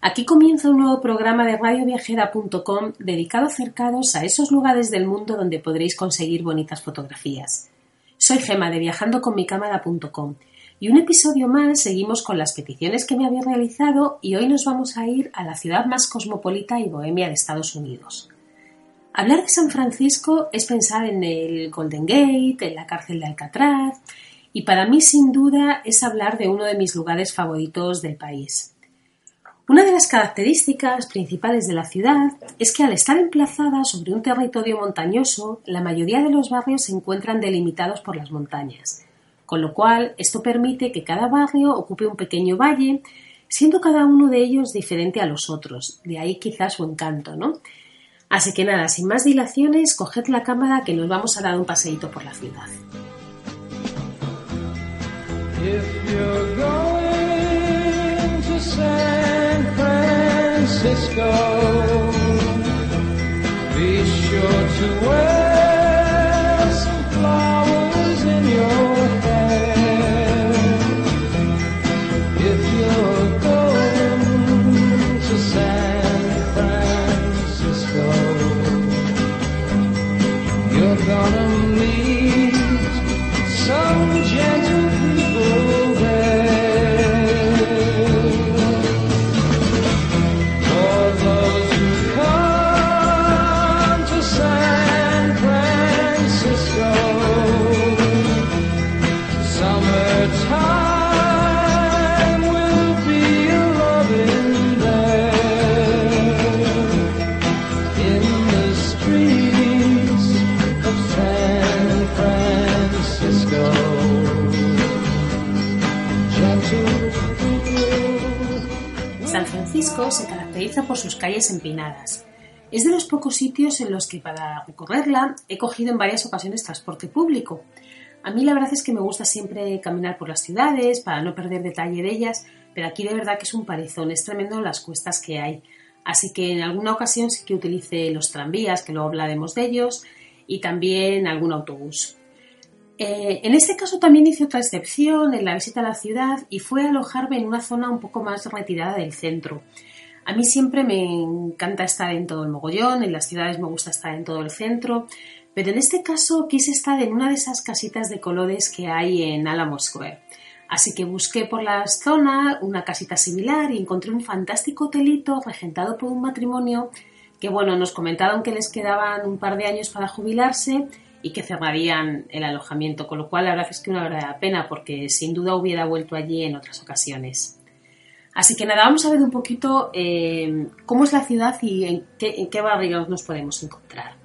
aquí comienza un nuevo programa de radioviajera.com dedicado cercados a esos lugares del mundo donde podréis conseguir bonitas fotografías. Soy Gema de viajandoconmicámara.com y un episodio más seguimos con las peticiones que me habéis realizado y hoy nos vamos a ir a la ciudad más cosmopolita y bohemia de Estados Unidos. Hablar de San Francisco es pensar en el Golden Gate, en la cárcel de Alcatraz y para mí sin duda es hablar de uno de mis lugares favoritos del país. Una de las características principales de la ciudad es que al estar emplazada sobre un territorio montañoso, la mayoría de los barrios se encuentran delimitados por las montañas, con lo cual esto permite que cada barrio ocupe un pequeño valle, siendo cada uno de ellos diferente a los otros, de ahí quizás su encanto, ¿no? Así que nada, sin más dilaciones, coged la cámara que nos vamos a dar un paseíto por la ciudad. Francisco. Be sure to wear por sus calles empinadas. Es de los pocos sitios en los que para recorrerla he cogido en varias ocasiones transporte público. A mí la verdad es que me gusta siempre caminar por las ciudades para no perder detalle de ellas, pero aquí de verdad que es un parezón, es tremendo las cuestas que hay. Así que en alguna ocasión sí que utilice los tranvías, que luego hablaremos de ellos, y también algún autobús. Eh, en este caso también hice otra excepción en la visita a la ciudad y fue alojarme en una zona un poco más retirada del centro. A mí siempre me encanta estar en todo el mogollón, en las ciudades me gusta estar en todo el centro, pero en este caso quise estar en una de esas casitas de colores que hay en Alamo Square. Así que busqué por la zona una casita similar y encontré un fantástico hotelito regentado por un matrimonio que, bueno, nos comentaron que les quedaban un par de años para jubilarse y que cerrarían el alojamiento, con lo cual la verdad es que una verdadera pena porque sin duda hubiera vuelto allí en otras ocasiones. Así que nada, vamos a ver un poquito eh, cómo es la ciudad y en qué, en barrios nos podemos encontrar.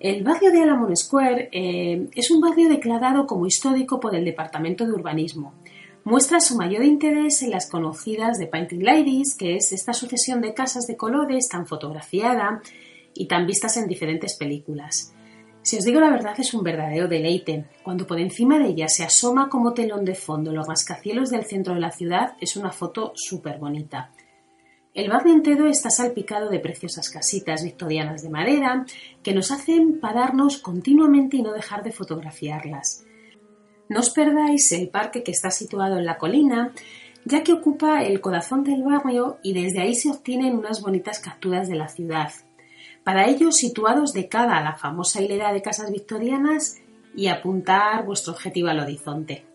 El barrio de Alamon Square eh, es un barrio declarado como histórico por el Departamento de Urbanismo. Muestra su mayor interés en las conocidas de Painting Ladies, que es esta sucesión de casas de colores tan fotografiada y tan vistas en diferentes películas. Si os digo la verdad, es un verdadero deleite. Cuando por encima de ella se asoma como telón de fondo los rascacielos del centro de la ciudad, es una foto súper bonita. El barrio entero está salpicado de preciosas casitas victorianas de madera que nos hacen pararnos continuamente y no dejar de fotografiarlas. No os perdáis el parque que está situado en la colina, ya que ocupa el corazón del barrio y desde ahí se obtienen unas bonitas capturas de la ciudad. Para ello, situados de cara a la famosa hilera de casas victorianas y apuntar vuestro objetivo al horizonte.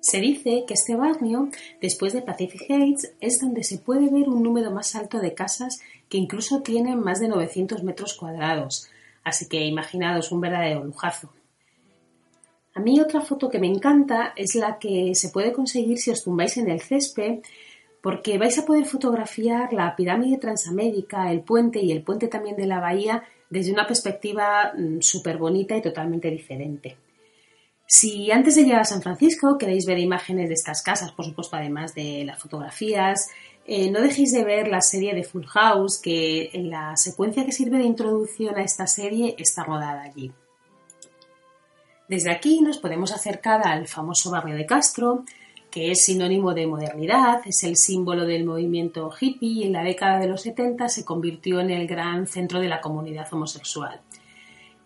Se dice que este barrio, después de Pacific Heights, es donde se puede ver un número más alto de casas que incluso tienen más de 900 metros cuadrados, así que imaginaos un verdadero lujazo. A mí otra foto que me encanta es la que se puede conseguir si os tumbáis en el césped, porque vais a poder fotografiar la pirámide transamérica, el puente y el puente también de la bahía desde una perspectiva mm, súper bonita y totalmente diferente. Si antes de llegar a San Francisco queréis ver imágenes de estas casas, por supuesto, además de las fotografías, eh, no dejéis de ver la serie de Full House, que en la secuencia que sirve de introducción a esta serie está rodada allí. Desde aquí nos podemos acercar al famoso barrio de Castro, que es sinónimo de modernidad, es el símbolo del movimiento hippie y en la década de los 70 se convirtió en el gran centro de la comunidad homosexual.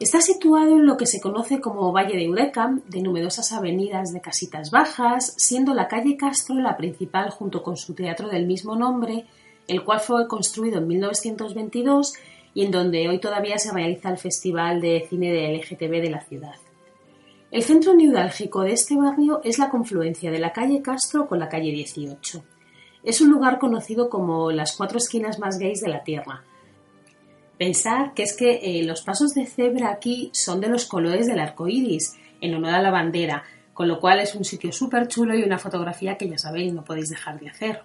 Está situado en lo que se conoce como Valle de Eureka, de numerosas avenidas de casitas bajas, siendo la calle Castro la principal junto con su teatro del mismo nombre, el cual fue construido en 1922 y en donde hoy todavía se realiza el Festival de Cine de LGTB de la ciudad. El centro neurálgico de este barrio es la confluencia de la calle Castro con la calle 18. Es un lugar conocido como las cuatro esquinas más gays de la Tierra, Pensar que es que eh, los pasos de cebra aquí son de los colores del arco iris, en honor a la bandera, con lo cual es un sitio súper chulo y una fotografía que ya sabéis no podéis dejar de hacer.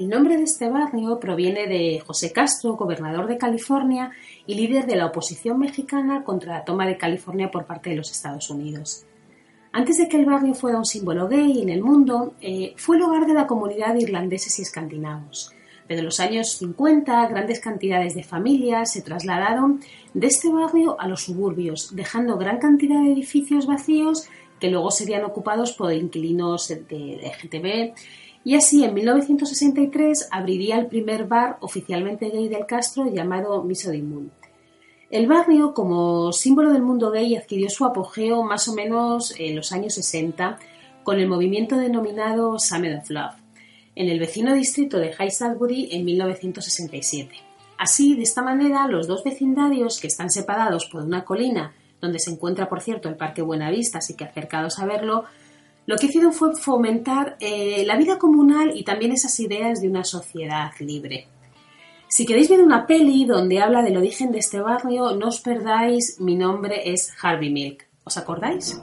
El nombre de este barrio proviene de José Castro, gobernador de California y líder de la oposición mexicana contra la toma de California por parte de los Estados Unidos. Antes de que el barrio fuera un símbolo gay en el mundo, eh, fue el hogar de la comunidad de irlandeses y escandinavos. Desde los años 50, grandes cantidades de familias se trasladaron de este barrio a los suburbios, dejando gran cantidad de edificios vacíos que luego serían ocupados por inquilinos de LGTB. Y así, en 1963, abriría el primer bar oficialmente gay del Castro llamado Misody Moon. El barrio, como símbolo del mundo gay, adquirió su apogeo más o menos en los años 60 con el movimiento denominado Summer of Love en el vecino distrito de High Salisbury en 1967. Así, de esta manera, los dos vecindarios que están separados por una colina, donde se encuentra, por cierto, el Parque Buenavista, así que acercados a verlo, lo que hicieron fue fomentar eh, la vida comunal y también esas ideas de una sociedad libre. Si queréis ver una peli donde habla del origen de este barrio, no os perdáis, mi nombre es Harvey Milk. ¿Os acordáis?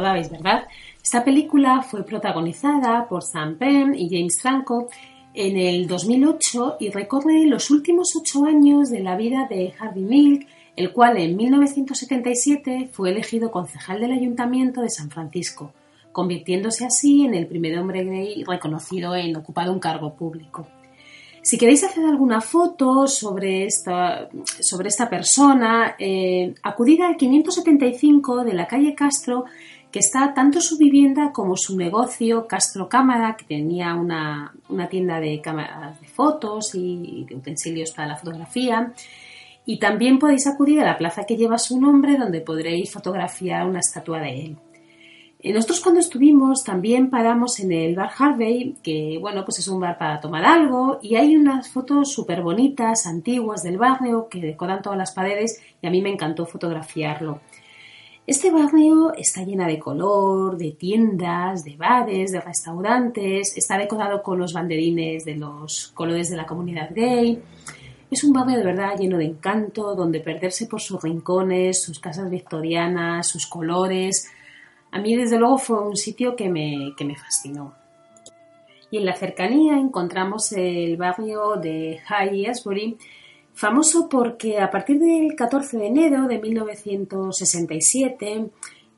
La recordabais, ¿verdad? Esta película fue protagonizada por Sam Penn y James Franco en el 2008 y recorre los últimos ocho años de la vida de Harvey Milk el cual en 1977 fue elegido concejal del Ayuntamiento de San Francisco, convirtiéndose así en el primer hombre gay reconocido en ocupar un cargo público. Si queréis hacer alguna foto sobre esta, sobre esta persona, eh, acudid al 575 de la calle Castro, que está tanto su vivienda como su negocio Castro Cámara, que tenía una, una tienda de cámaras de fotos y de utensilios para la fotografía, y también podéis acudir a la plaza que lleva su nombre donde podréis fotografiar una estatua de él. Eh, nosotros cuando estuvimos también paramos en el bar Harvey, que bueno, pues es un bar para tomar algo y hay unas fotos súper bonitas, antiguas del barrio que decoran todas las paredes y a mí me encantó fotografiarlo. Este barrio está llena de color, de tiendas, de bares, de restaurantes, está decorado con los banderines de los colores de la comunidad gay. Es un barrio de verdad lleno de encanto, donde perderse por sus rincones, sus casas victorianas, sus colores. A mí, desde luego, fue un sitio que me, que me fascinó. Y en la cercanía encontramos el barrio de High Asbury, famoso porque a partir del 14 de enero de 1967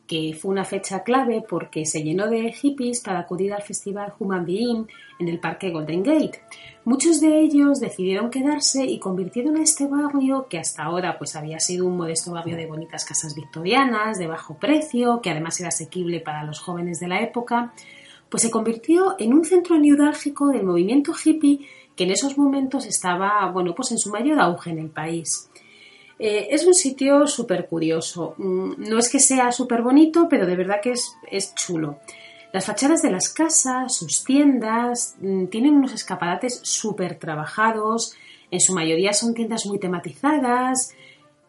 que fue una fecha clave porque se llenó de hippies para acudir al festival Human Being en el parque Golden Gate. Muchos de ellos decidieron quedarse y convirtieron a este barrio, que hasta ahora pues había sido un modesto barrio de bonitas casas victorianas, de bajo precio, que además era asequible para los jóvenes de la época, pues se convirtió en un centro neurálgico del movimiento hippie que en esos momentos estaba, bueno, pues en su mayor auge en el país. Eh, es un sitio súper curioso. Mm, no es que sea súper bonito, pero de verdad que es, es chulo. Las fachadas de las casas, sus tiendas, mm, tienen unos escaparates súper trabajados, en su mayoría son tiendas muy tematizadas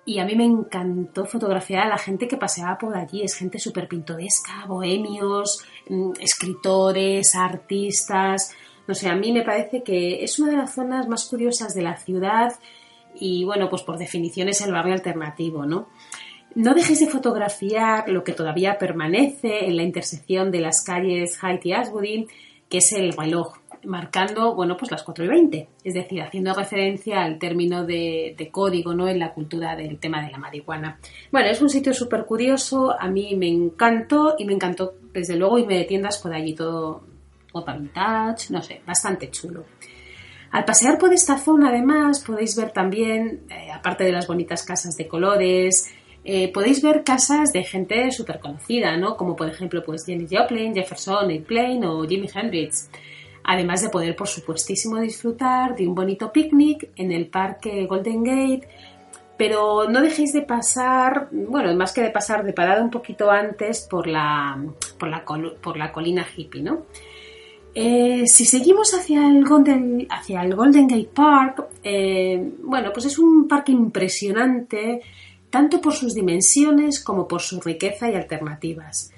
y a mí me encantó fotografiar a la gente que paseaba por allí. Es gente súper pintoresca, bohemios, mm, escritores, artistas. No sé, a mí me parece que es una de las zonas más curiosas de la ciudad y bueno, pues por definición es el barrio alternativo, ¿no? No dejéis de fotografiar lo que todavía permanece en la intersección de las calles Hyde y Ashbury, que es el reloj, marcando, bueno, pues las 4 y 20, es decir, haciendo referencia al término de, código, ¿no? En la cultura del tema de la marihuana. Bueno, es un sitio súper curioso, a mí me encantó y me encantó, desde luego, irme de tiendas por allí todo, otra vintage, no sé, bastante chulo. Al pasear por esta zona, además, podéis ver también, eh, aparte de las bonitas casas de colores, eh, podéis ver casas de gente súper conocida, ¿no? Como por ejemplo, pues Jenny Joplin, Jefferson Airplane o Jimi Hendrix. Además de poder, por supuestísimo, disfrutar de un bonito picnic en el parque Golden Gate. Pero no dejéis de pasar, bueno, más que de pasar, de parar un poquito antes por la, por la, por la colina hippie, ¿no? Eh, si seguimos hacia el Golden, hacia el Golden Gate Park, eh, bueno, pues es un parque impresionante, tanto por sus dimensiones como por su riqueza y alternativas.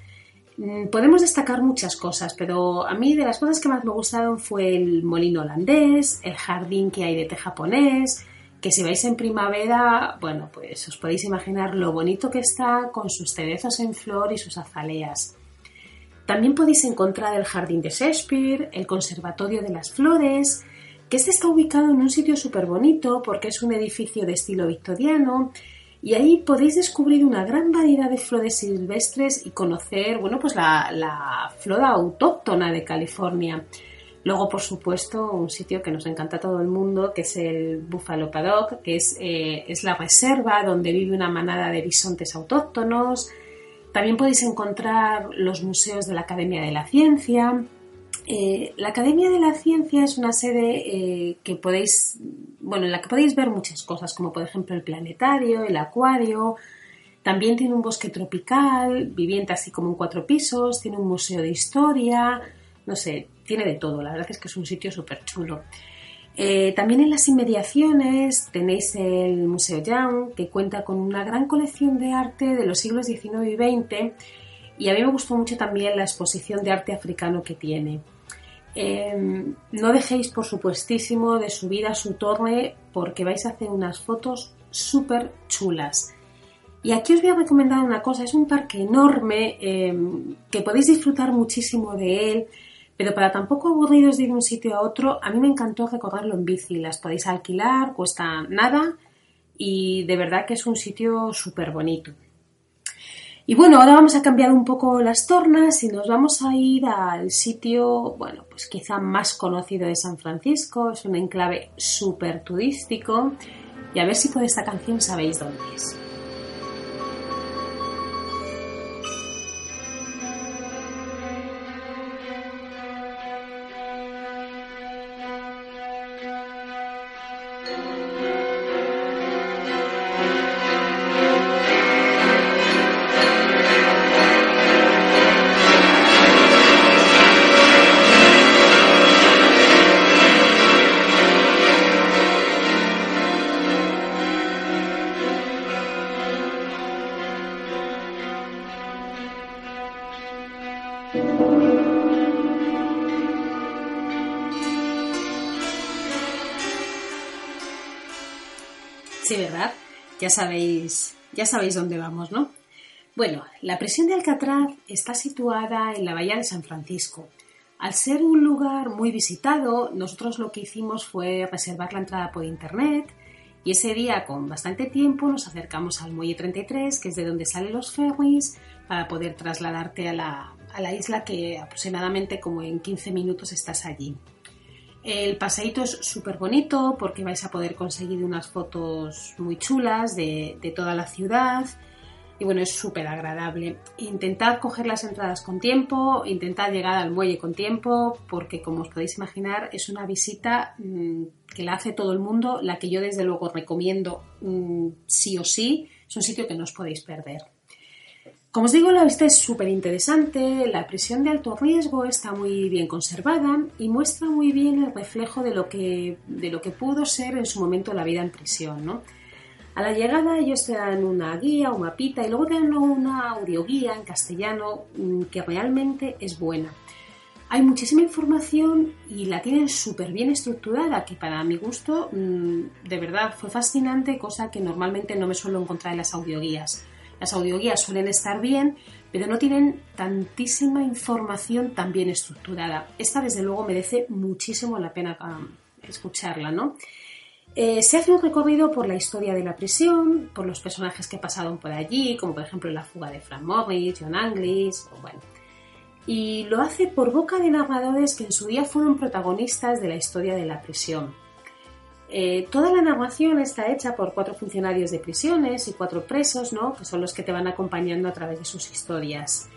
Mm, podemos destacar muchas cosas, pero a mí de las cosas que más me gustaron fue el molino holandés, el jardín que hay de té japonés, que si vais en primavera, bueno, pues os podéis imaginar lo bonito que está con sus cerezos en flor y sus azaleas. También podéis encontrar el Jardín de Shakespeare, el Conservatorio de las Flores, que este está ubicado en un sitio súper bonito porque es un edificio de estilo victoriano y ahí podéis descubrir una gran variedad de flores silvestres y conocer, bueno, pues la, flora autóctona de California. Luego, por supuesto, un sitio que nos encanta a todo el mundo, que es el Buffalo Paddock, que es, eh, es la reserva donde vive una manada de bisontes autóctonos, también podéis encontrar los museos de la Academia de la Ciencia. Eh, la Academia de la Ciencia es una sede eh, que podéis, bueno, en la que podéis ver muchas cosas, como por ejemplo el planetario, el acuario. También tiene un bosque tropical, viviente así como en cuatro pisos, tiene un museo de historia, no sé, tiene de todo. La verdad es que es un sitio súper chulo. Eh, también en las inmediaciones tenéis el Museo Young, que cuenta con una gran colección de arte de los siglos XIX y XX, y a mí me gustó mucho también la exposición de arte africano que tiene. Em, no dejéis, por supuestísimo, de subir a su torre porque vais a hacer unas fotos súper chulas. Y aquí os voy a recomendar una cosa, es un parque enorme em, que podéis disfrutar muchísimo de él pero para tampoco aburridos de ir de un sitio a otro, a mí me encantó recorrerlo en bici. Las podéis alquilar, cuesta nada y de verdad que es un sitio súper bonito. Y bueno, ahora vamos a cambiar un poco las tornas y nos vamos a ir al sitio, bueno, pues quizá más conocido de San Francisco. Es un enclave súper turístico y a ver si por esta canción sabéis dónde es. Ya sabéis, ya sabéis dónde vamos, ¿no? Bueno, la prisión de Alcatraz está situada en la bahía de San Francisco. Al ser un lugar muy visitado, nosotros lo que hicimos fue reservar la entrada por internet y ese día, con bastante tiempo, nos acercamos al muelle 33, que es de donde salen los ferries, para poder trasladarte a la, a la isla que aproximadamente como en 15 minutos estás allí. El paseíto es súper bonito porque vais a poder conseguir unas fotos muy chulas de, toda la ciudad. y bueno, es súper agradable. Intentad coger las entradas con tiempo, intentad llegar al muelle con tiempo, porque como os podéis imaginar, es una visita mm, que la hace todo el mundo, la que yo desde luego recomiendo mm, sí o sí. Es un sitio que no os podéis perder. Como os digo, la vista es súper interesante, la prisión de alto riesgo está muy bien conservada y muestra muy bien el reflejo de lo que, de lo que pudo ser en su momento la vida en prisión. ¿no? A la llegada ellos te dan una guía, un mapita y luego te dan una audioguía en castellano mm, que realmente es buena. Hay muchísima información y la tienen súper bien estructurada, que para mi gusto mm, de verdad fue fascinante, cosa que normalmente no me suelo encontrar en las audioguías. Las audioguías suelen estar bien, pero no tienen tantísima información tan bien estructurada. Esta desde luego merece muchísimo la pena ah, escucharla, ¿no? Eh, se hace un recorrido por la historia de la prisión, por los personajes que pasaron por allí, como por ejemplo la fuga de Frank Morris, John Anglis, bueno. Y lo hace por boca de narradores que en su día fueron protagonistas de la historia de la prisión. Eh, toda la narración está hecha por cuatro funcionarios de prisiones y cuatro presos, ¿no? que son los que te van acompañando a través de sus historias.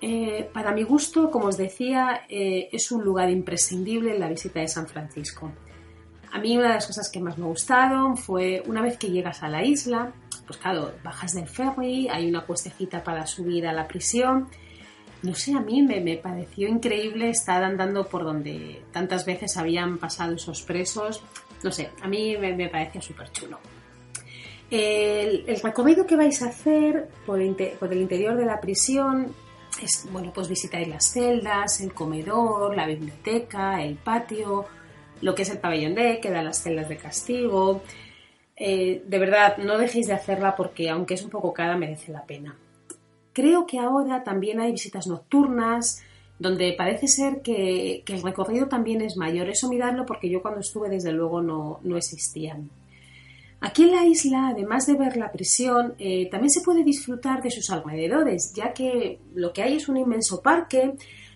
Eh, para mi gusto, como os decía, es un lugar imprescindible en la visita de San Francisco. A mí una de las cosas que más me gustaron fue una vez que llegas a la isla, pues claro, bajas del ferry, hay una cuestecita para subir a la prisión. No sé, a mí me, pareció increíble estar andando por donde tantas veces habían pasado esos presos. No sé, a mí me, me parecía súper chulo. El, recorrido que vais a hacer por, por, el interior de la prisión es, bueno, pues visitáis las celdas, el comedor, la biblioteca, el patio, lo que es el pabellón D, que da las celdas de castigo. Eh, de verdad, no dejéis de hacerla porque aunque es un poco cara, merece la pena. Creo que ahora también hay visitas nocturnas, donde parece ser que, el recorrido también es mayor. Eso miradlo porque yo cuando estuve desde luego no, existían. Aquí en la isla, además de ver la prisión, eh, también se puede disfrutar de sus alrededores, ya que lo que hay es un inmenso parque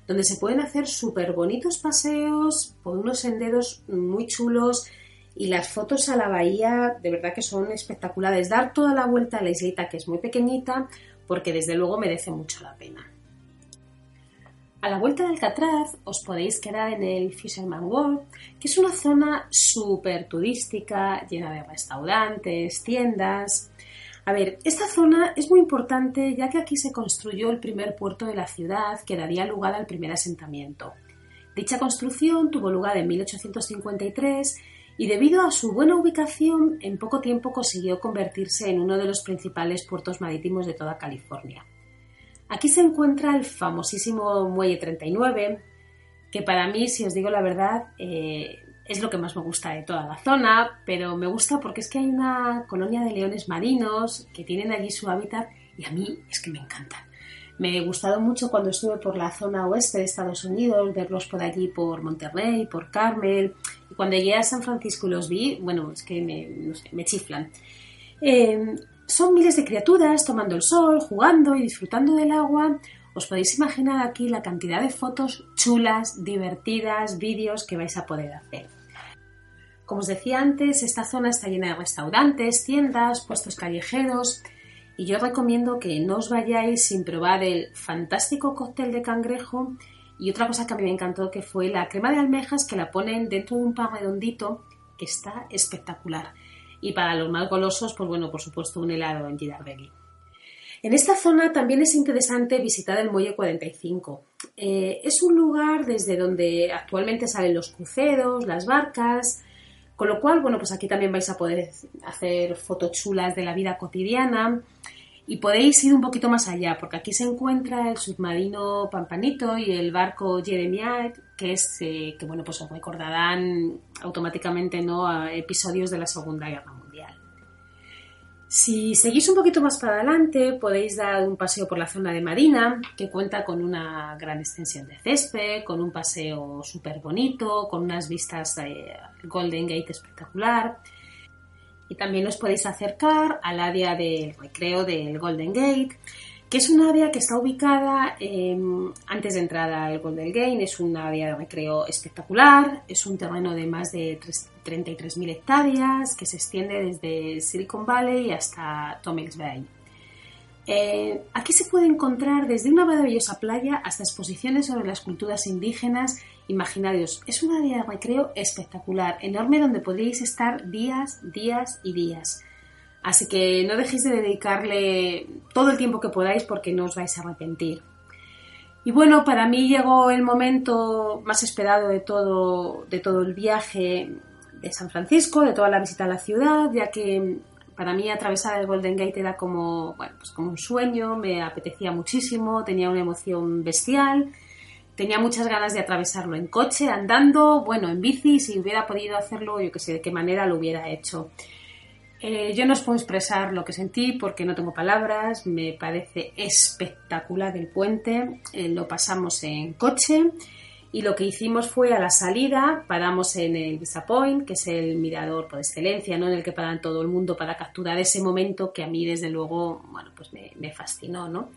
donde se pueden hacer súper bonitos paseos por unos senderos muy chulos y las fotos a la bahía de verdad que son espectaculares. Dar toda la vuelta a la islita que es muy pequeñita porque desde luego merece mucho la pena. A la vuelta de Alcatraz os podéis quedar en el Fisherman World, que es una zona súper turística, llena de restaurantes, tiendas. A ver, esta zona es muy importante ya que aquí se construyó el primer puerto de la ciudad que daría lugar al primer asentamiento. Dicha construcción tuvo lugar en 1853 y debido a su buena ubicación en poco tiempo consiguió convertirse en uno de los principales puertos marítimos de toda California. Aquí se encuentra el famosísimo Muelle 39, que para mí, si os digo la verdad, eh, es lo que más me gusta de toda la zona, pero me gusta porque es que hay una colonia de leones marinos que tienen allí su hábitat y a mí es que me encantan. Me ha gustado mucho cuando estuve por la zona oeste de Estados Unidos, verlos por allí, por Monterrey, por Carmel. Y cuando llegué a San Francisco y los vi, bueno, es que me, chiflan. Eh, son miles de criaturas tomando el sol, jugando y disfrutando del agua. Os podéis imaginar aquí la cantidad de fotos chulas, divertidas, vídeos que vais a poder hacer. Como os decía antes, esta zona está llena de restaurantes, tiendas, puestos callejeros y yo recomiendo que no os vayáis sin probar el fantástico cóctel de cangrejo y otra cosa que a mí me encantó que fue la crema de almejas que la ponen dentro de un pan redondito que está espectacular. Y para los más golosos, pues bueno, por supuesto un helado en Girardelli. En esta zona también es interesante visitar el Muelle 45. Eh, es un lugar desde donde actualmente salen los cruceros, las barcas, con lo cual, bueno, pues aquí también vais a poder hacer fotos chulas de la vida cotidiana y podéis ir un poquito más allá, porque aquí se encuentra el submarino Pampanito y el barco Jeremiah, que es eh, que bueno, pues os recordarán automáticamente ¿no? episodios de la Segunda Guerra Mundial. Si seguís un poquito más para adelante, podéis dar un paseo por la zona de Marina, que cuenta con una gran extensión de césped, con un paseo súper bonito, con unas vistas de Golden Gate espectacular. Y también os podéis acercar al área del recreo del Golden Gate, que es un área que está ubicada em, antes de entrar al Golden Gate, es un área de recreo espectacular, es un terreno de más de 33.000 hectáreas que se extiende desde Silicon Valley hasta Tomix Bay. Eh, aquí se puede encontrar desde una maravillosa playa hasta exposiciones sobre las culturas indígenas, imaginarios. Es una área de recreo espectacular, enorme, donde podéis estar días, días y días. Así que no dejéis de dedicarle todo el tiempo que podáis porque no os vais a arrepentir. Y bueno, para mí llegó el momento más esperado de todo, de todo el viaje de San Francisco, de toda la visita a la ciudad, ya que para mí atravesar el Golden Gate era como, bueno, pues como un sueño, me apetecía muchísimo, tenía una emoción bestial, tenía muchas ganas de atravesarlo en coche, andando, bueno, en bici, si hubiera podido hacerlo, yo que sé de qué manera lo hubiera hecho. Eh, yo no os puedo expresar lo que sentí porque no tengo palabras, me parece espectacular el puente, eh, lo pasamos en coche y lo que hicimos fue a la salida, paramos en el Visa Point, que es el mirador por excelencia, ¿no? en el que paran todo el mundo para capturar ese momento que a mí desde luego, bueno, pues me, fascinó, ¿no?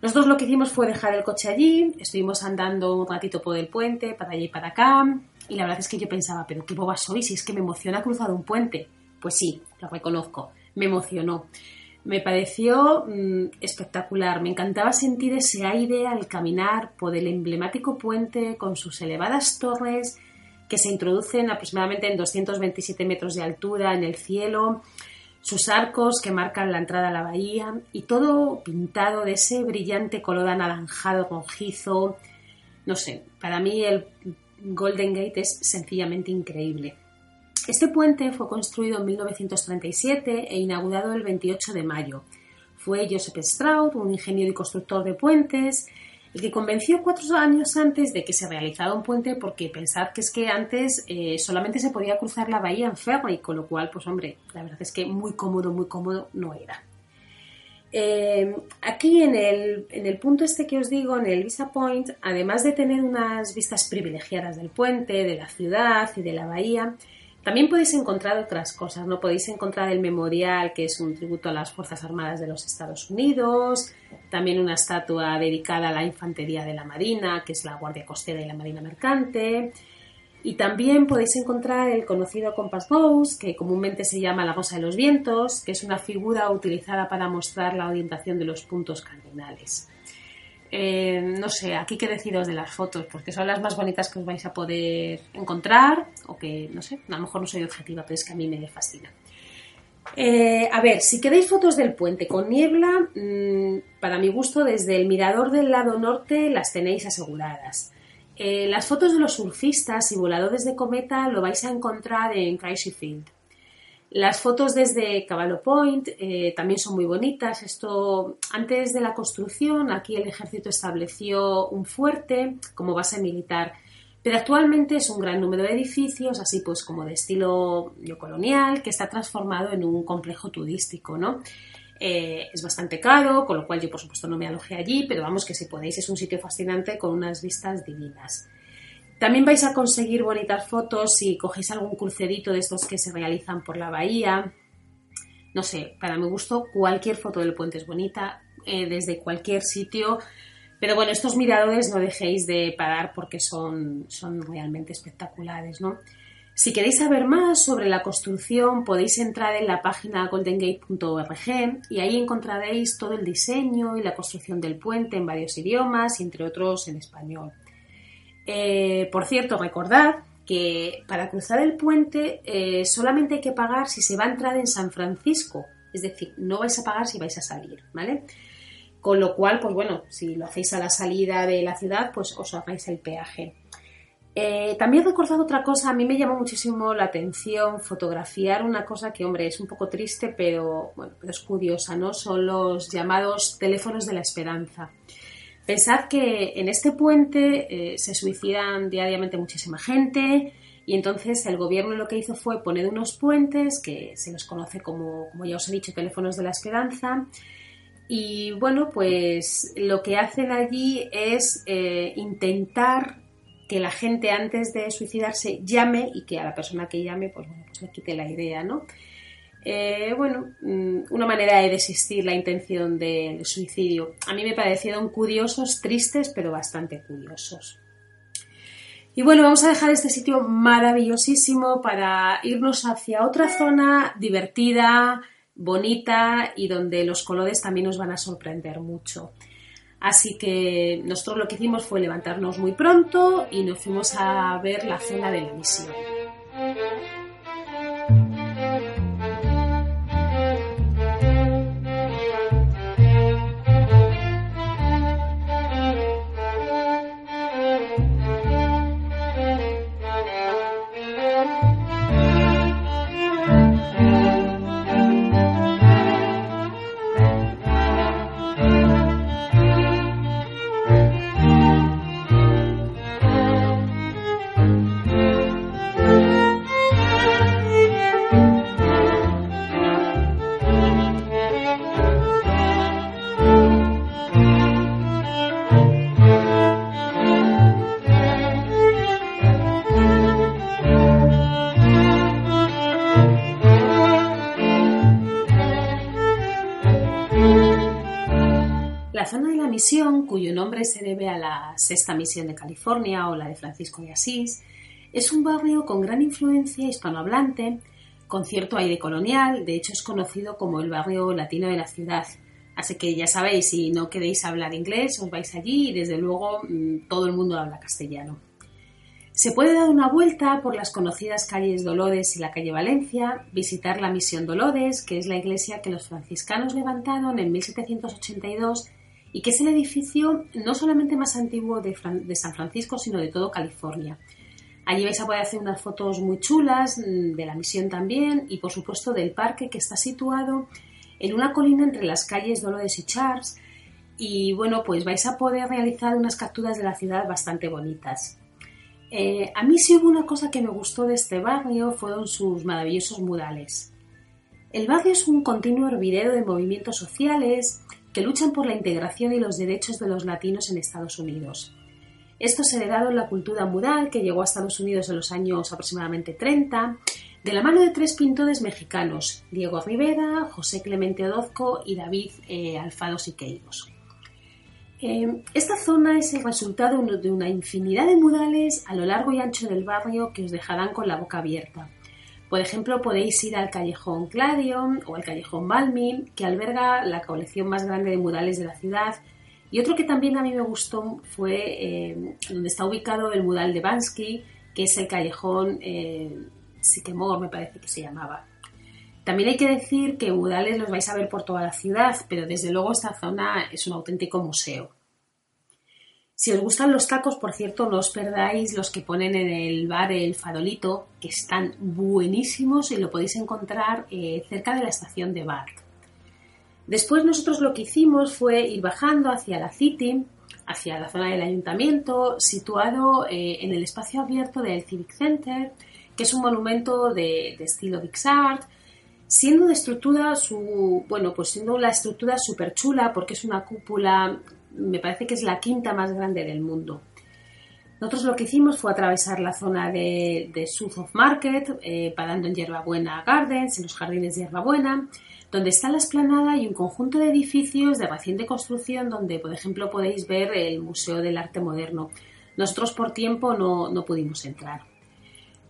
Nosotros lo que hicimos fue dejar el coche allí, estuvimos andando un ratito por el puente, para allá y para acá, y la verdad es que yo pensaba, pero qué boba soy, si es que me emociona cruzar un puente. Pues sí, lo reconozco, me emocionó. Me pareció mm, espectacular, me encantaba sentir ese aire al caminar por el emblemático puente con sus elevadas torres que se introducen aproximadamente en 227 metros de altura en el cielo, sus arcos que marcan la entrada a la bahía y todo pintado de ese brillante color anaranjado rojizo. No sé, para mí el Golden Gate es sencillamente increíble. Este puente fue construido en 1937 e inaugurado el 28 de mayo. Fue Joseph Stroud, un ingeniero y constructor de puentes, el que convenció cuatro años antes de que se realizara un puente porque pensad que es que antes eh, solamente se podía cruzar la bahía en ferry, con lo cual, pues hombre, la verdad es que muy cómodo, muy cómodo no era. Eh, aquí en el, en el, punto este que os digo, en el Visa Point, además de tener unas vistas privilegiadas del puente, de la ciudad y de la bahía, también podéis encontrar otras cosas, ¿no? Podéis encontrar el memorial, que es un tributo a las Fuerzas Armadas de los Estados Unidos, también una estatua dedicada a la Infantería de la Marina, que es la Guardia Costera y la Marina Mercante, y también podéis encontrar el conocido Compass Ghost, que comúnmente se llama la Rosa de los Vientos, que es una figura utilizada para mostrar la orientación de los puntos cardinales. Eh, no sé, aquí qué deciros de las fotos, porque son las más bonitas que os vais a poder encontrar, o que, no sé, a lo mejor no soy objetiva, pero es que a mí me fascina. Eh, a ver, si queréis fotos del puente con niebla, mm, para mi gusto, desde el mirador del lado norte las tenéis aseguradas. Eh, las fotos de los surfistas y voladores de cometa lo vais a encontrar en Crazy Field. Las fotos desde Cavallo Point eh, también son muy bonitas. Esto, antes de la construcción, aquí el ejército estableció un fuerte como base militar, pero actualmente es un gran número de edificios, así pues como de estilo colonial, que está transformado en un complejo turístico, ¿no? Eh, es bastante caro, con lo cual yo por supuesto no me alojé allí, pero vamos que si podéis es un sitio fascinante con unas vistas divinas. También vais a conseguir bonitas fotos si cogéis algún crucerito de estos que se realizan por la bahía. No sé, para mi gusto cualquier foto del puente es bonita, eh, desde cualquier sitio. Pero bueno, estos miradores no dejéis de parar porque son, son realmente espectaculares, ¿no? Si queréis saber más sobre la construcción, podéis entrar en la página goldengate.org y ahí encontraréis todo el diseño y la construcción del puente en varios idiomas, entre otros en español. Eh, por cierto, recordad que para cruzar el puente eh, solamente hay que pagar si se va a entrar en San Francisco. Es decir, no vais a pagar si vais a salir, ¿vale? Con lo cual, pues bueno, si lo hacéis a la salida de la ciudad, pues os ahorráis el peaje. Eh, también recordad otra cosa, a mí me llamó muchísimo la atención fotografiar una cosa que, hombre, es un poco triste, pero bueno, es curiosa, ¿no? Son los llamados teléfonos de la esperanza. Pensad que en este puente eh, se suicidan diariamente muchísima gente y entonces el gobierno lo que hizo fue poner unos puentes que se los conoce como, como ya os he dicho, teléfonos de la esperanza. Y bueno, pues lo que hacen allí es eh, intentar que la gente antes de suicidarse llame y que a la persona que llame, pues bueno, pues quite la idea, ¿no? Eh, bueno, mm, una manera de desistir la intención del suicidio. A mí me parecieron curiosos, tristes, pero bastante curiosos. Y bueno, vamos a dejar este sitio maravillosísimo para irnos hacia otra zona divertida, bonita y donde los colores también nos van a sorprender mucho. Así que nosotros lo que hicimos fue levantarnos muy pronto y nos fuimos a ver la zona de la misión. Se debe a la Sexta Misión de California o la de Francisco de Asís, es un barrio con gran influencia hispanohablante, con cierto aire colonial, de hecho es conocido como el barrio latino de la ciudad. Así que ya sabéis, si no queréis hablar inglés, os vais allí y desde luego mm, todo el mundo habla castellano. Se puede dar una vuelta por las conocidas calles Dolores y la calle Valencia, visitar la Misión Dolores, que es la iglesia que los franciscanos levantaron en 1782 y que es el edificio no solamente más antiguo de, San Francisco, sino de todo California. Allí vais a poder hacer unas fotos muy chulas mm, de la misión también y por supuesto del parque que está situado en una colina entre las calles Dolores y Charles y bueno pues vais a poder realizar unas capturas de la ciudad bastante bonitas. Eh, a mí sí hubo una cosa que me gustó de este barrio fueron sus maravillosos murales. El barrio es un continuo hervidero de movimientos sociales que luchan por la integración y los derechos de los latinos en Estados Unidos. Esto es heredado en la cultura mural que llegó a Estados Unidos en los años aproximadamente 30, de la mano de tres pintores mexicanos, Diego Rivera, José Clemente Orozco y David eh, Alfaro Siqueiros. Eh, esta zona es el resultado de una infinidad de murales a lo largo y ancho del barrio que os dejarán con la boca abierta por ejemplo, podéis ir al callejón Clarion o al callejón Balmin, que alberga la colección más grande de murales de la ciudad. Y otro que también a mí me gustó fue eh, donde está ubicado el mural de Bansky, que es el callejón eh, me parece que se llamaba. También hay que decir que murales los vais a ver por toda la ciudad, pero desde luego esta zona es un auténtico museo. Si os gustan los tacos, por cierto, no os perdáis los que ponen en el bar El Farolito, que están buenísimos y lo podéis encontrar eh, cerca de la estación de Bart. Después nosotros lo que hicimos fue ir bajando hacia la City, hacia la zona del ayuntamiento, situado eh, en el espacio abierto del Civic Center, que es un monumento de, de estilo Art, siendo de estructura pues siendo la estructura súper chula porque es una cúpula me parece que es la quinta más grande del mundo. Nosotros lo que hicimos fue atravesar la zona de, de South of Market, eh, parando en Hierbabuena Gardens, en los jardines de Hierbabuena, donde está la esplanada y un conjunto de edificios de reciente construcción donde, por ejemplo, podéis ver el Museo del Arte Moderno. Nosotros por tiempo no, no pudimos entrar.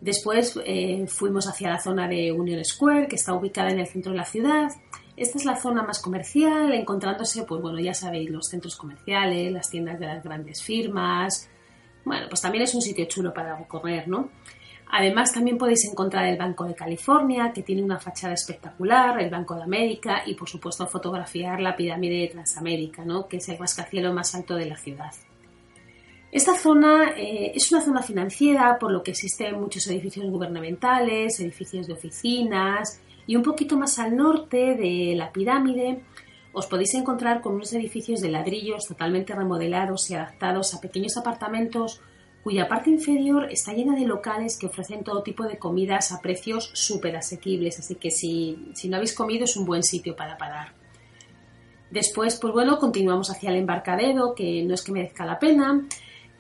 Después eh, fuimos hacia la zona de Union Square, que está ubicada en el centro de la ciudad, esta es la zona más comercial, encontrándose, pues bueno, ya sabéis, los centros comerciales, las tiendas de las grandes firmas. Bueno, pues también es un sitio chulo para recorrer, ¿no? Además, también podéis encontrar el Banco de California, que tiene una fachada espectacular, el Banco de América y, por supuesto, fotografiar la pirámide de Transamérica, ¿no? que es el rascacielos más alto de la ciudad. Esta zona eh, es una zona financiera, por lo que existen muchos edificios gubernamentales, edificios de oficinas, y un poquito más al norte de la pirámide os podéis encontrar con unos edificios de ladrillos totalmente remodelados y adaptados a pequeños apartamentos cuya parte inferior está llena de locales que ofrecen todo tipo de comidas a precios súper asequibles, así que si, si no habéis comido es un buen sitio para parar. Después, pues bueno, continuamos hacia el embarcadero, que no es que merezca la pena,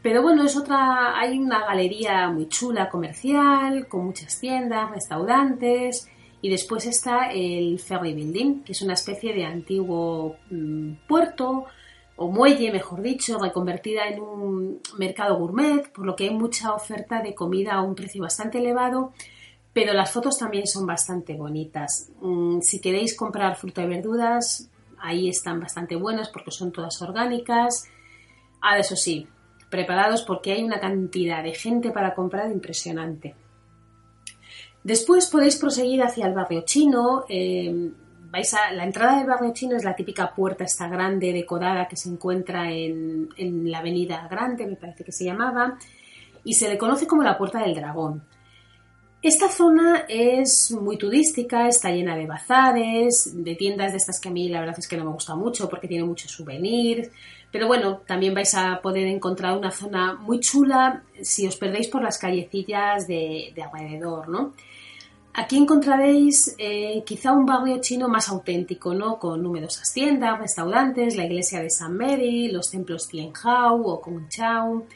pero bueno, es otra, hay una galería muy chula comercial, con muchas tiendas, restaurantes, y después está el Ferry Building, que es una especie de antiguo mm, puerto o muelle, mejor dicho, reconvertida en un mercado gourmet, por lo que hay mucha oferta de comida a un precio bastante elevado, pero las fotos también son bastante bonitas. Mm, si queréis comprar fruta y verduras, ahí están bastante buenas porque son todas orgánicas. Ah, eso sí, preparados porque hay una cantidad de gente para comprar impresionante. Después podéis proseguir hacia el barrio chino. Eh, vais a, la entrada del barrio chino es la típica puerta esta grande decorada que se encuentra en, en la avenida grande, me parece que se llamaba, y se le conoce como la puerta del dragón. Esta zona es muy turística, está llena de bazares, de tiendas de estas que a mí la verdad es que no me gusta mucho porque tiene muchos souvenirs, pero bueno, también vais a poder encontrar una zona muy chula si os perdéis por las callecillas de, alrededor, ¿no? Aquí encontraréis eh, quizá un barrio chino más auténtico, ¿no? Con numerosas tiendas, restaurantes, la iglesia de San Mary, los templos Tianhao o Chao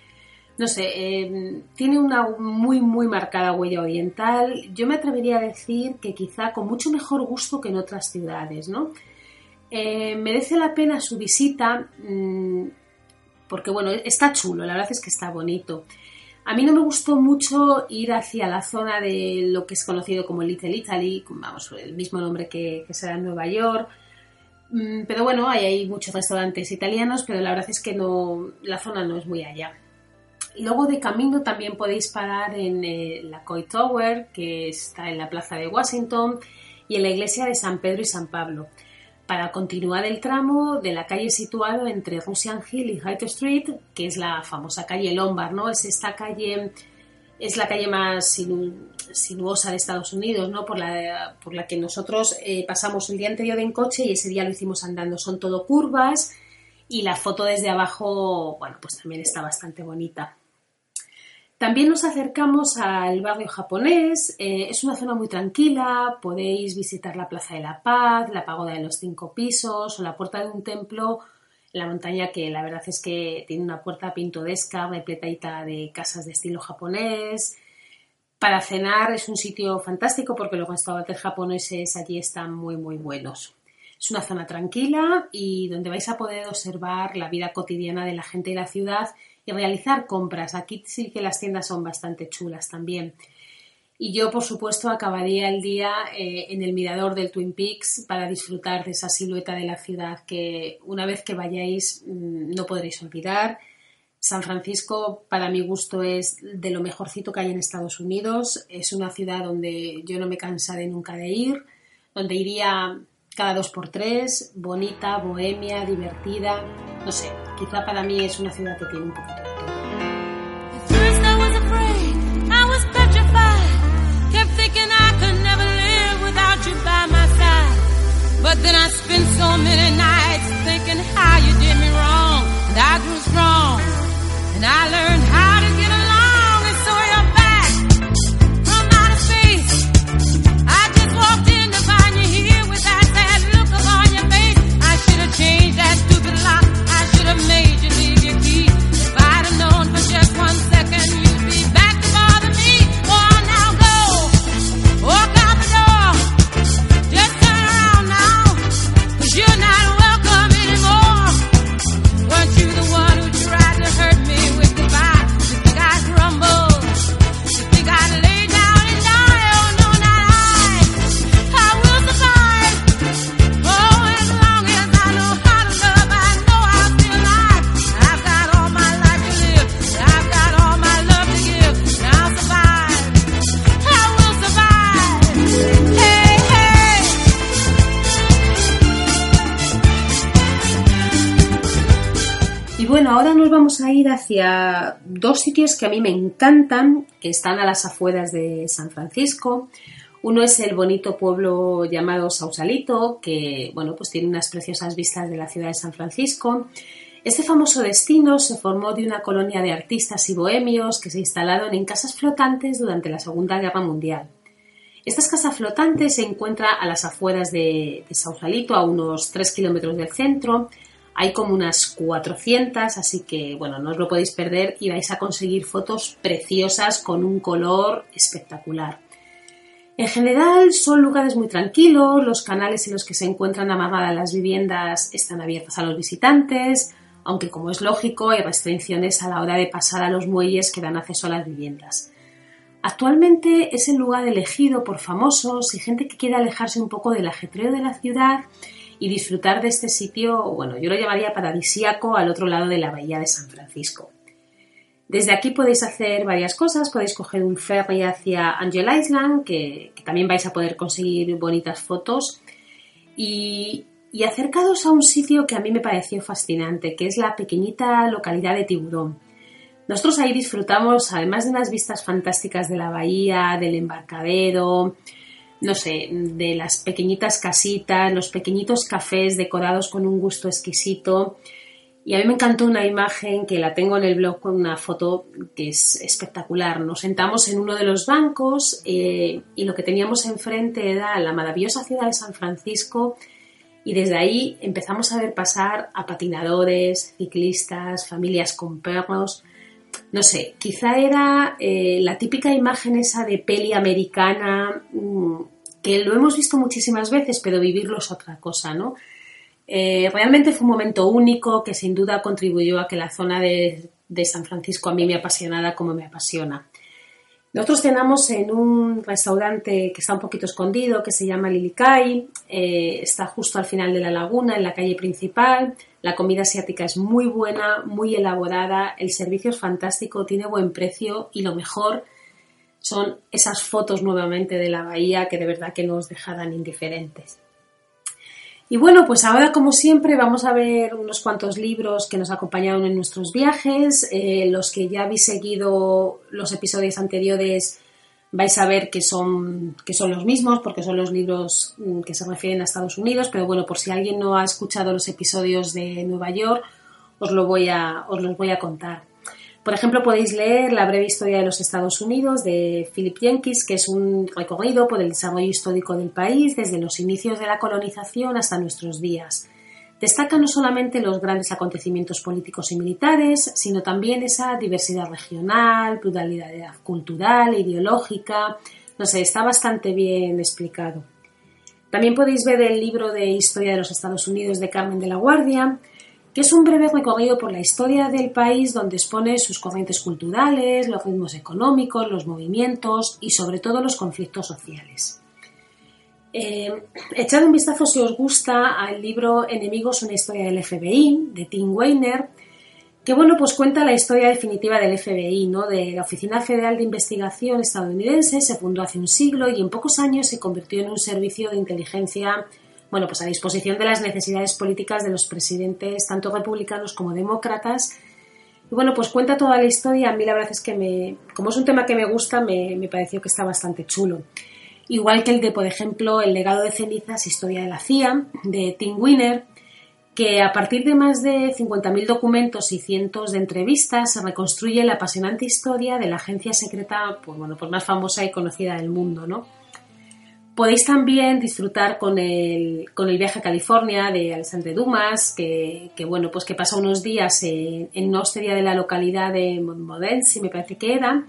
no sé, em, tiene una muy, muy marcada huella oriental. Yo me atrevería a decir que quizá con mucho mejor gusto que en otras ciudades, ¿no? Eh, merece la pena su visita mm, porque, bueno, está chulo, la verdad es que está bonito. A mí no me gustó mucho ir hacia la zona de lo que es conocido como Little Italy, vamos, el mismo nombre que, que en Nueva York. Mm, pero bueno, hay, hay muchos restaurantes italianos, pero la verdad es que no, la zona no es muy allá. Luego de camino también podéis parar en eh, la Coy Tower, que está en la plaza de Washington, y en la iglesia de San Pedro y San Pablo, para continuar el tramo de la calle situado entre Russian Hill y High Street, que es la famosa calle Lombard, ¿no? Es esta calle, es la calle más sinuosa de Estados Unidos, ¿no? Por la, por la que nosotros eh, pasamos el día anterior en coche y ese día lo hicimos andando. Son todo curvas y la foto desde abajo, bueno, pues también está bastante bonita. También nos acercamos al barrio japonés, eh, es una zona muy tranquila, podéis visitar la Plaza de la Paz, la Pagoda de los Cinco Pisos o la puerta de un templo en la montaña que la verdad es que tiene una puerta pintoresca, repletadita de casas de estilo japonés. Para cenar es un sitio fantástico porque los restaurantes japoneses allí están muy muy buenos. Es una zona tranquila y donde vais a poder observar la vida cotidiana de la gente de la ciudad y realizar compras. Aquí sí que las tiendas son bastante chulas también. Y yo, por supuesto, acabaría el día eh, en el mirador del Twin Peaks para disfrutar de esa silueta de la ciudad que una vez que vayáis mm, no podréis olvidar. San Francisco, para mi gusto, es de lo mejorcito que hay en Estados Unidos. Es una ciudad donde yo no me cansaré nunca de ir, donde iría cada dos por tres, bonita, bohemia, divertida. No sé, quizá para mí es una ciudad que tiene un poquito de todo. But then I spent so many nights thinking how you did me wrong. And I grew strong. And I learned how dos sitios que a mí me encantan, que están a las afueras de San Francisco. Uno es el bonito pueblo llamado Sausalito, que bueno, pues tiene unas preciosas vistas de la ciudad de San Francisco. Este famoso destino se formó de una colonia de artistas y bohemios que se instalaron en casas flotantes durante la Segunda Guerra Mundial. Estas casas flotantes se encuentran a las afueras de, de Sausalito, a unos 3 kilómetros del centro. Hay como unas 400, así que bueno, no os lo podéis perder y vais a conseguir fotos preciosas con un color espectacular. En general son lugares muy tranquilos, los canales en los que se encuentran amarradas las viviendas están abiertos a los visitantes, aunque como es lógico hay restricciones a la hora de pasar a los muelles que dan acceso a las viviendas. Actualmente es el lugar elegido por famosos y gente que quiere alejarse un poco del ajetreo de la ciudad y disfrutar de este sitio, bueno, yo lo llamaría paradisíaco al otro lado de la bahía de San Francisco. Desde aquí podéis hacer varias cosas, podéis coger un ferry hacia Angel Island, que, también vais a poder conseguir bonitas fotos, y, y acercados a un sitio que a mí me pareció fascinante, que es la pequeñita localidad de Tiburón. Nosotros ahí disfrutamos, además de unas vistas fantásticas de la bahía, del embarcadero, no sé, de las pequeñitas casitas, los pequeñitos cafés decorados con un gusto exquisito. Y a mí me encantó una imagen que la tengo en el blog con una foto que es espectacular. Nos sentamos en uno de los bancos eh, y lo que teníamos enfrente era la maravillosa ciudad de San Francisco y desde ahí empezamos a ver pasar a patinadores, ciclistas, familias con perros no sé, quizá era eh, la típica imagen esa de peli americana, mm, que lo hemos visto muchísimas veces, pero vivirlo es otra cosa, ¿no? Eh, realmente fue un momento único que sin duda contribuyó a que la zona de, de San Francisco a mí me apasionara como me apasiona. Nosotros cenamos en un restaurante que está un poquito escondido, que se llama Lilikai, eh, está justo al final de la laguna, en la calle principal. La comida asiática es muy buena, muy elaborada, el servicio es fantástico, tiene buen precio y lo mejor son esas fotos nuevamente de la bahía que de verdad que nos dejarán indiferentes. Y bueno, pues ahora como siempre vamos a ver unos cuantos libros que nos acompañaron en nuestros viajes. Eh, los que ya habéis seguido los episodios anteriores vais a ver que son, que son los mismos porque son los libros mm, que se refieren a Estados Unidos, pero bueno, por si alguien no ha escuchado los episodios de Nueva York, os, lo voy a, os los voy a contar. Por ejemplo, podéis leer La breve historia de los Estados Unidos de Philip Jenkins, que es un recorrido por el desarrollo histórico del país desde los inicios de la colonización hasta nuestros días. Destaca no solamente los grandes acontecimientos políticos y militares, sino también esa diversidad regional, pluralidad cultural, ideológica. No sé, está bastante bien explicado. También podéis ver el libro de Historia de los Estados Unidos de Carmen de la Guardia, que es un breve recorrido por la historia del país donde expone sus corrientes culturales, los ritmos económicos, los movimientos y sobre todo los conflictos sociales. Eh, echad un vistazo si os gusta al libro Enemigos, una historia del FBI de Tim Weiner, que bueno, pues cuenta la historia definitiva del FBI, ¿no? De la Oficina Federal de Investigación estadounidense, se fundó hace un siglo y en pocos años se convirtió en un servicio de inteligencia bueno, pues a disposición de las necesidades políticas de los presidentes, tanto republicanos como demócratas. Y bueno, pues cuenta toda la historia. A mí la verdad es que me, como es un tema que me gusta, me, pareció que está bastante chulo. Igual que el de, por ejemplo, El legado de cenizas, historia de la CIA, de Tim Winner, que a partir de más de 50.000 documentos y cientos de entrevistas se reconstruye la apasionante historia de la agencia secreta pues, bueno, pues más famosa y conocida del mundo, ¿no? Podéis también disfrutar con el, con el viaje a California de Alexandre Dumas, que, bueno, pues que pasa unos días en, en una hostería de la localidad de Montmorency, me parece que era.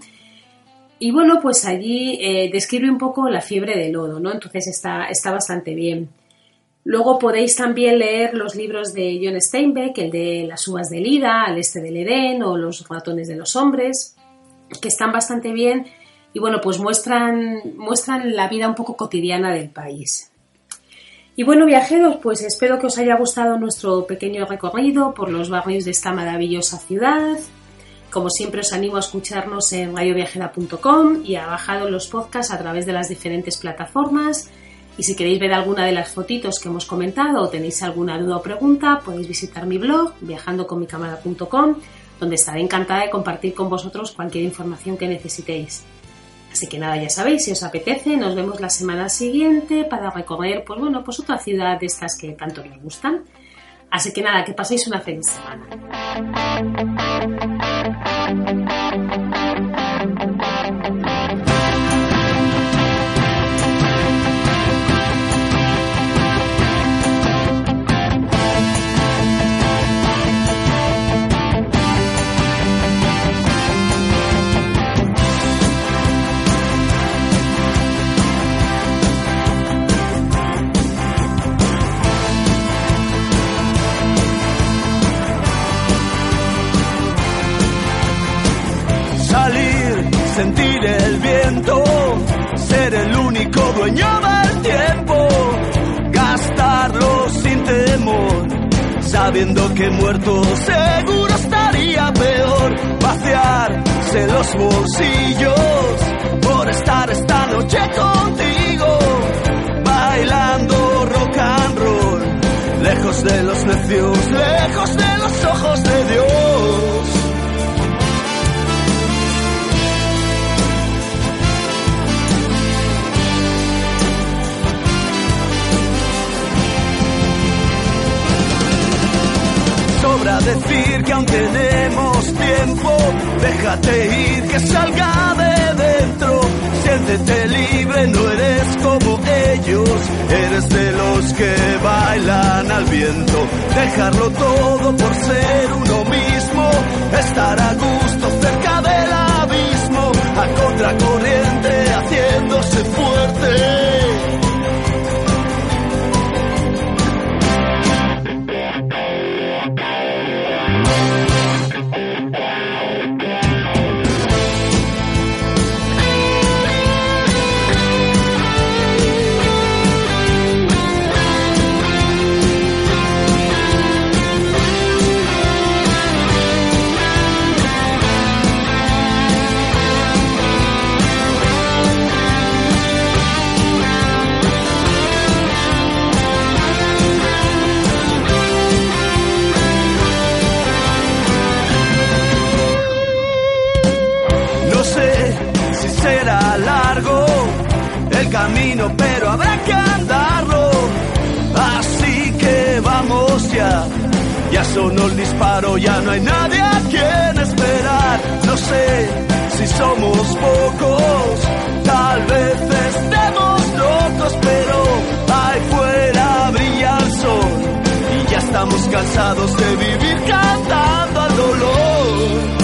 Y bueno, pues allí eh, describe un poco la fiebre del lodo, ¿no? Entonces está, está bastante bien. Luego podéis también leer los libros de John Steinbeck, el de Las uvas de Lida, Al este del Edén o Los ratones de los hombres, que están bastante bien y bueno, pues muestran, muestran la vida un poco cotidiana del país. Y bueno, viajeros, pues espero que os haya gustado nuestro pequeño recorrido por los barrios de esta maravillosa ciudad. Como siempre os animo a escucharnos en radioviajera.com y a bajar los podcasts a través de las diferentes plataformas. Y si queréis ver alguna de las fotitos que hemos comentado o tenéis alguna duda o pregunta, podéis visitar mi blog viajandoconmicamara.com, donde estaré encantada de compartir con vosotros cualquier información que necesitéis. Así que nada, ya sabéis, si os apetece, nos vemos la semana siguiente para recorrer, pues bueno, pues otra ciudad de estas que tanto me gustan. Así que nada, que paséis una feliz semana. Dueño del tiempo, gastarlo sin temor, sabiendo que muerto seguro estaría peor, vaciarse los bolsillos por estar esta noche contigo, bailando rock and roll, lejos de los necios, lejos de déjate ir, que salga de dentro, siéntete libre, no eres como ellos, eres de los que bailan al viento, dejarlo todo por ser uno mismo, estar a gusto cerca del abismo, a contracorriente, haciéndose fuerte. Camino, pero habrá que andarlo. Así que vamos ya. Ya sonó el disparo, ya no hay nadie a quien esperar. No sé si somos pocos, tal vez estemos locos, pero ahí fuera brilla el sol. Y ya estamos cansados de vivir cantando al dolor.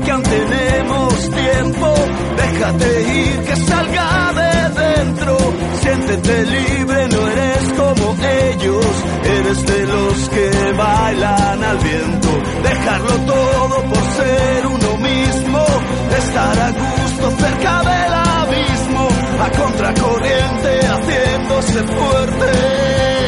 Que aún tenemos tiempo. Déjate ir, que salga de dentro. Siéntete libre, no eres como ellos. Eres de los que bailan al viento. Dejarlo todo por ser uno mismo. Estar a gusto cerca del abismo. A contracorriente, haciéndose fuerte.